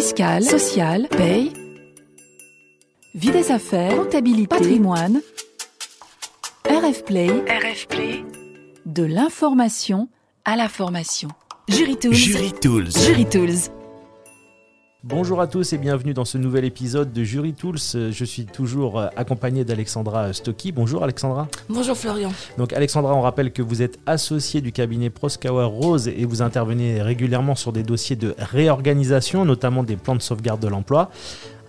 fiscale, sociale, paye, vie des affaires, comptabilité, patrimoine, RF Play, RF Play, de l'information à la formation. Jury Tools. Jury Tools. Jury Tools. Bonjour à tous et bienvenue dans ce nouvel épisode de Jury Tools. Je suis toujours accompagné d'Alexandra Stocky. Bonjour Alexandra. Bonjour Florian. Donc Alexandra, on rappelle que vous êtes associée du cabinet Proskauer Rose et vous intervenez régulièrement sur des dossiers de réorganisation, notamment des plans de sauvegarde de l'emploi.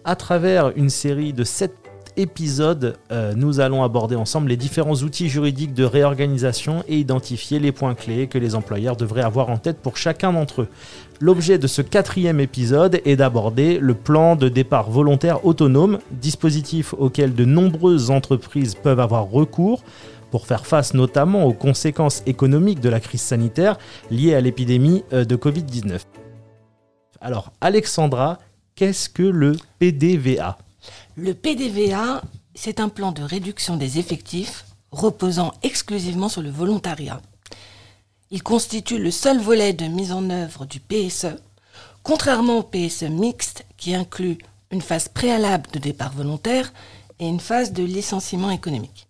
À travers une série de 7 épisodes, euh, nous allons aborder ensemble les différents outils juridiques de réorganisation et identifier les points clés que les employeurs devraient avoir en tête pour chacun d'entre eux. L'objet de ce quatrième épisode est d'aborder le plan de départ volontaire autonome, dispositif auquel de nombreuses entreprises peuvent avoir recours pour faire face notamment aux conséquences économiques de la crise sanitaire liée à l'épidémie euh, de Covid-19. Alors, Alexandra, qu'est-ce que le PDVA Le PDVA, c'est un plan de réduction des effectifs reposant exclusivement sur le volontariat. Il constitue le seul volet de mise en œuvre du PSE, contrairement au PSE mixte qui inclut une phase préalable de départ volontaire et une phase de licenciement économique.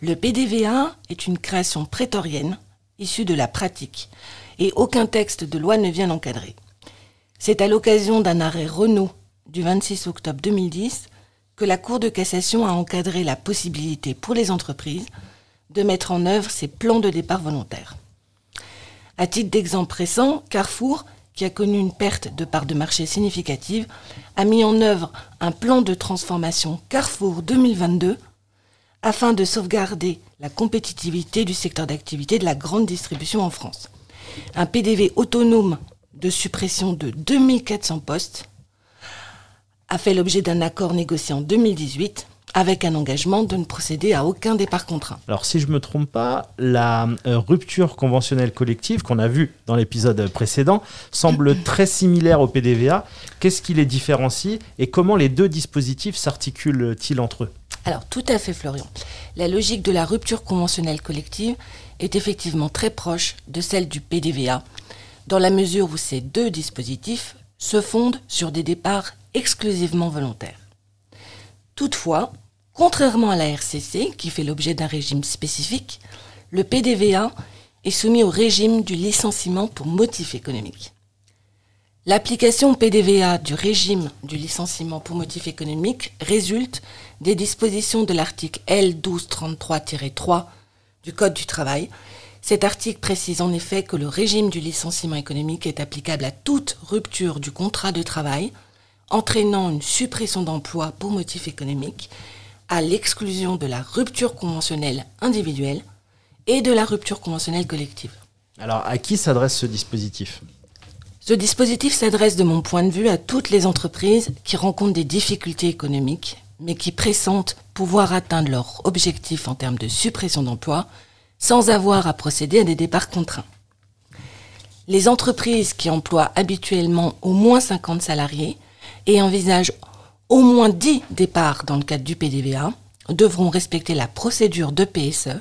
Le PDVA est une création prétorienne issue de la pratique et aucun texte de loi ne vient l'encadrer. C'est à l'occasion d'un arrêt Renault du 26 octobre 2010 que la Cour de cassation a encadré la possibilité pour les entreprises de mettre en œuvre ces plans de départ volontaire. À titre d'exemple récent, Carrefour, qui a connu une perte de part de marché significative, a mis en œuvre un plan de transformation Carrefour 2022 afin de sauvegarder la compétitivité du secteur d'activité de la grande distribution en France. Un PDV autonome de suppression de 2400 postes a fait l'objet d'un accord négocié en 2018 avec un engagement de ne procéder à aucun départ contraint. Alors si je ne me trompe pas, la euh, rupture conventionnelle collective qu'on a vue dans l'épisode précédent semble très similaire au PDVA. Qu'est-ce qui les différencie et comment les deux dispositifs s'articulent-ils entre eux? Alors tout à fait Florian. La logique de la rupture conventionnelle collective est effectivement très proche de celle du PDVA, dans la mesure où ces deux dispositifs se fondent sur des départs exclusivement volontaires. Toutefois, Contrairement à la RCC, qui fait l'objet d'un régime spécifique, le PDVA est soumis au régime du licenciement pour motif économique. L'application PDVA du régime du licenciement pour motif économique résulte des dispositions de l'article L1233-3 du Code du travail. Cet article précise en effet que le régime du licenciement économique est applicable à toute rupture du contrat de travail entraînant une suppression d'emploi pour motif économique à l'exclusion de la rupture conventionnelle individuelle et de la rupture conventionnelle collective. Alors, à qui s'adresse ce dispositif? Ce dispositif s'adresse de mon point de vue à toutes les entreprises qui rencontrent des difficultés économiques, mais qui pressentent pouvoir atteindre leur objectif en termes de suppression d'emplois sans avoir à procéder à des départs contraints. Les entreprises qui emploient habituellement au moins 50 salariés et envisagent au moins 10 départs dans le cadre du PDVA devront respecter la procédure de PSE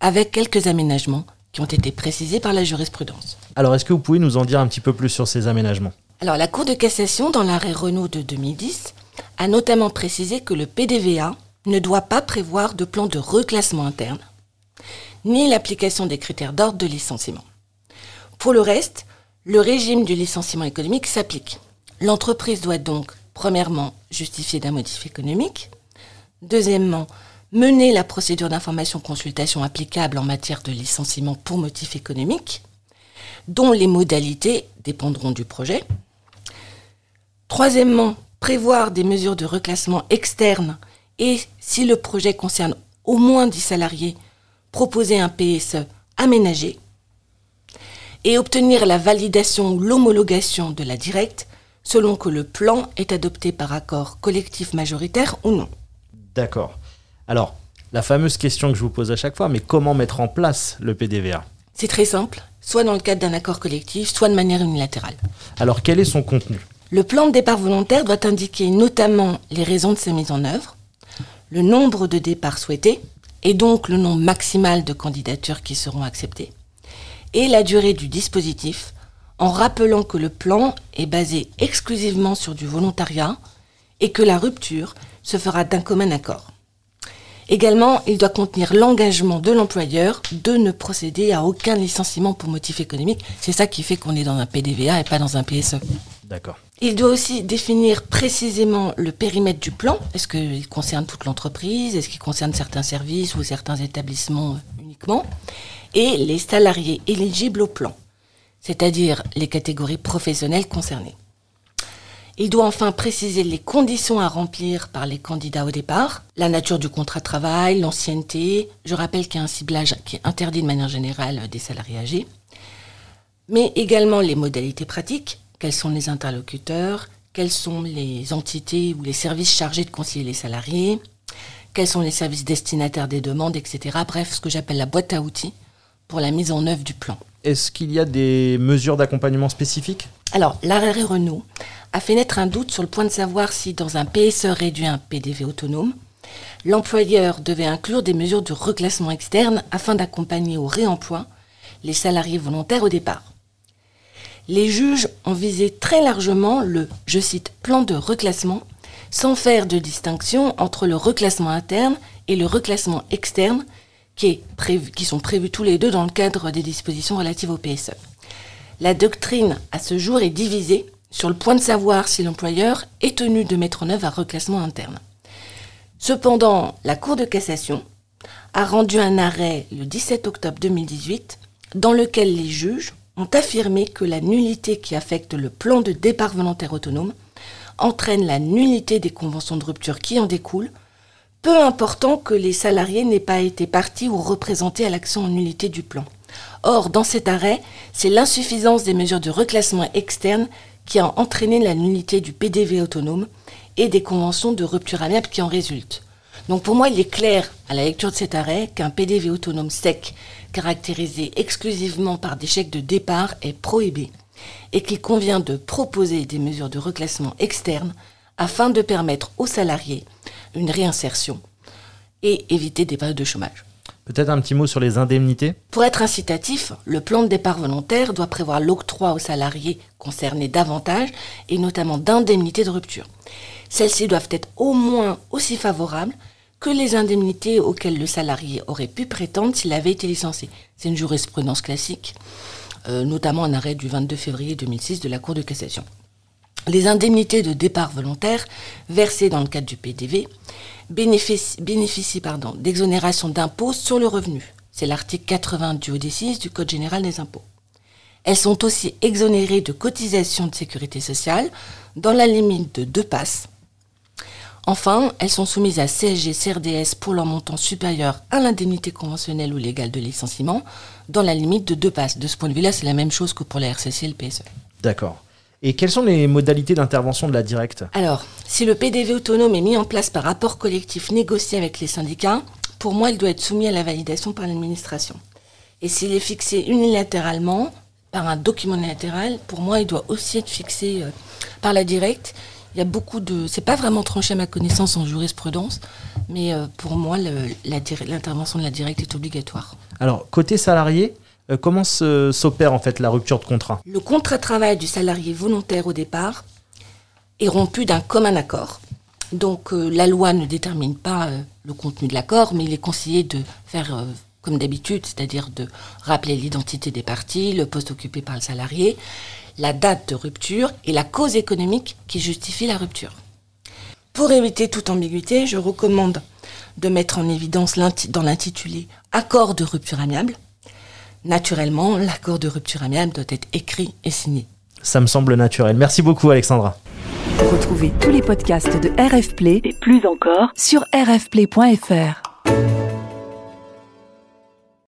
avec quelques aménagements qui ont été précisés par la jurisprudence. Alors, est-ce que vous pouvez nous en dire un petit peu plus sur ces aménagements? Alors, la Cour de cassation, dans l'arrêt Renault de 2010, a notamment précisé que le PDVA ne doit pas prévoir de plan de reclassement interne, ni l'application des critères d'ordre de licenciement. Pour le reste, le régime du licenciement économique s'applique. L'entreprise doit donc premièrement, justifier d'un motif économique. Deuxièmement, mener la procédure d'information-consultation applicable en matière de licenciement pour motif économique, dont les modalités dépendront du projet. Troisièmement, prévoir des mesures de reclassement externes et, si le projet concerne au moins 10 salariés, proposer un PSE aménagé et obtenir la validation ou l'homologation de la directe selon que le plan est adopté par accord collectif majoritaire ou non. D'accord. Alors, la fameuse question que je vous pose à chaque fois, mais comment mettre en place le PDVA C'est très simple, soit dans le cadre d'un accord collectif, soit de manière unilatérale. Alors, quel est son contenu? Le plan de départ volontaire doit indiquer notamment les raisons de sa mise en œuvre, le nombre de départs souhaités, et donc le nombre maximal de candidatures qui seront acceptées, et la durée du dispositif en rappelant que le plan est basé exclusivement sur du volontariat et que la rupture se fera d'un commun accord. Également, il doit contenir l'engagement de l'employeur de ne procéder à aucun licenciement pour motif économique. C'est ça qui fait qu'on est dans un PDVA et pas dans un PSE. D'accord. Il doit aussi définir précisément le périmètre du plan. Est-ce qu'il concerne toute l'entreprise? Est-ce qu'il concerne certains services ou certains établissements uniquement? Et les salariés éligibles au plan, c'est-à-dire les catégories professionnelles concernées. Il doit enfin préciser les conditions à remplir par les candidats au départ, la nature du contrat de travail, l'ancienneté. Je rappelle qu'il y a un ciblage qui est interdit de manière générale des salariés âgés, mais également les modalités pratiques, quels sont les interlocuteurs, quelles sont les entités ou les services chargés de conseiller les salariés, quels sont les services destinataires des demandes, etc. Bref, ce que j'appelle la boîte à outils pour la mise en œuvre du plan. Est-ce qu'il y a des mesures d'accompagnement spécifiques? Alors, l'arrêt Renault a fait naître un doute sur le point de savoir si dans un PSE réduit un PDV autonome, l'employeur devait inclure des mesures de reclassement externe afin d'accompagner au réemploi les salariés volontaires au départ. Les juges ont visé très largement le, je cite, plan de reclassement, sans faire de distinction entre le reclassement interne et le reclassement externe, qui, sont prévus tous les deux dans le cadre des dispositions relatives au PSE. La doctrine, à ce jour, est divisée sur le point de savoir si l'employeur est tenu de mettre en œuvre un reclassement interne. Cependant, la Cour de cassation a rendu un arrêt le 17 octobre 2018 dans lequel les juges ont affirmé que la nullité qui affecte le plan de départ volontaire autonome entraîne la nullité des conventions de rupture qui en découlent, peu important que les salariés n'aient pas été partis ou représentés à l'action en nullité du plan. Or, dans cet arrêt, c'est l'insuffisance des mesures de reclassement externe qui a entraîné la nullité du PDV autonome et des conventions de rupture amiable qui en résultent. Donc pour moi, il est clair à la lecture de cet arrêt qu'un PDV autonome sec, caractérisé exclusivement par des chèques de départ, est prohibé et qu'il convient de proposer des mesures de reclassement externe afin de permettre aux salariés une réinsertion et éviter des périodes de chômage. Peut-être un petit mot sur les indemnités? Pour être incitatif, le plan de départ volontaire doit prévoir l'octroi aux salariés concernés davantage et notamment d'indemnités de rupture. Celles-ci doivent être au moins aussi favorables que les indemnités auxquelles le salarié aurait pu prétendre s'il avait été licencié. C'est une jurisprudence classique, euh, notamment un arrêt du 22 février 2006 de la Cour de cassation. Les indemnités de départ volontaire versées dans le cadre du PDV bénéficient, d'exonération d'impôts sur le revenu. C'est l'article 80 du OD6 du Code général des impôts. Elles sont aussi exonérées de cotisations de sécurité sociale dans la limite de deux passes. Enfin, elles sont soumises à CSG, CRDS pour leur montant supérieur à l'indemnité conventionnelle ou légale de licenciement dans la limite de deux passes. De ce point de vue-là, c'est la même chose que pour la RCC et le PSE. D'accord. Et quelles sont les modalités d'intervention de la directe Alors, si le PDV autonome est mis en place par rapport collectif négocié avec les syndicats, pour moi, il doit être soumis à la validation par l'administration. Et s'il est fixé unilatéralement par un document unilatéral, pour moi, il doit aussi être fixé euh, par la directe. Il y a beaucoup de. C'est pas vraiment tranché à ma connaissance en jurisprudence, mais euh, pour moi, l'intervention de la directe est obligatoire. Alors, côté salarié, euh, comment s'opère en fait la rupture de contrat? Le contrat de travail du salarié volontaire au départ est rompu d'un commun accord. Donc euh, la loi ne détermine pas euh, le contenu de l'accord, mais il est conseillé de faire comme d'habitude, c'est-à-dire de rappeler l'identité des parties, le poste occupé par le salarié, la date de rupture et la cause économique qui justifie la rupture. Pour éviter toute ambiguïté, je recommande de mettre en évidence dans l'intitulé Accord de rupture amiable, naturellement, l'accord de rupture amiable doit être écrit et signé. Ça me semble naturel. Merci beaucoup, Alexandra. Retrouvez tous les podcasts de RF Play et plus encore sur rfplay.fr.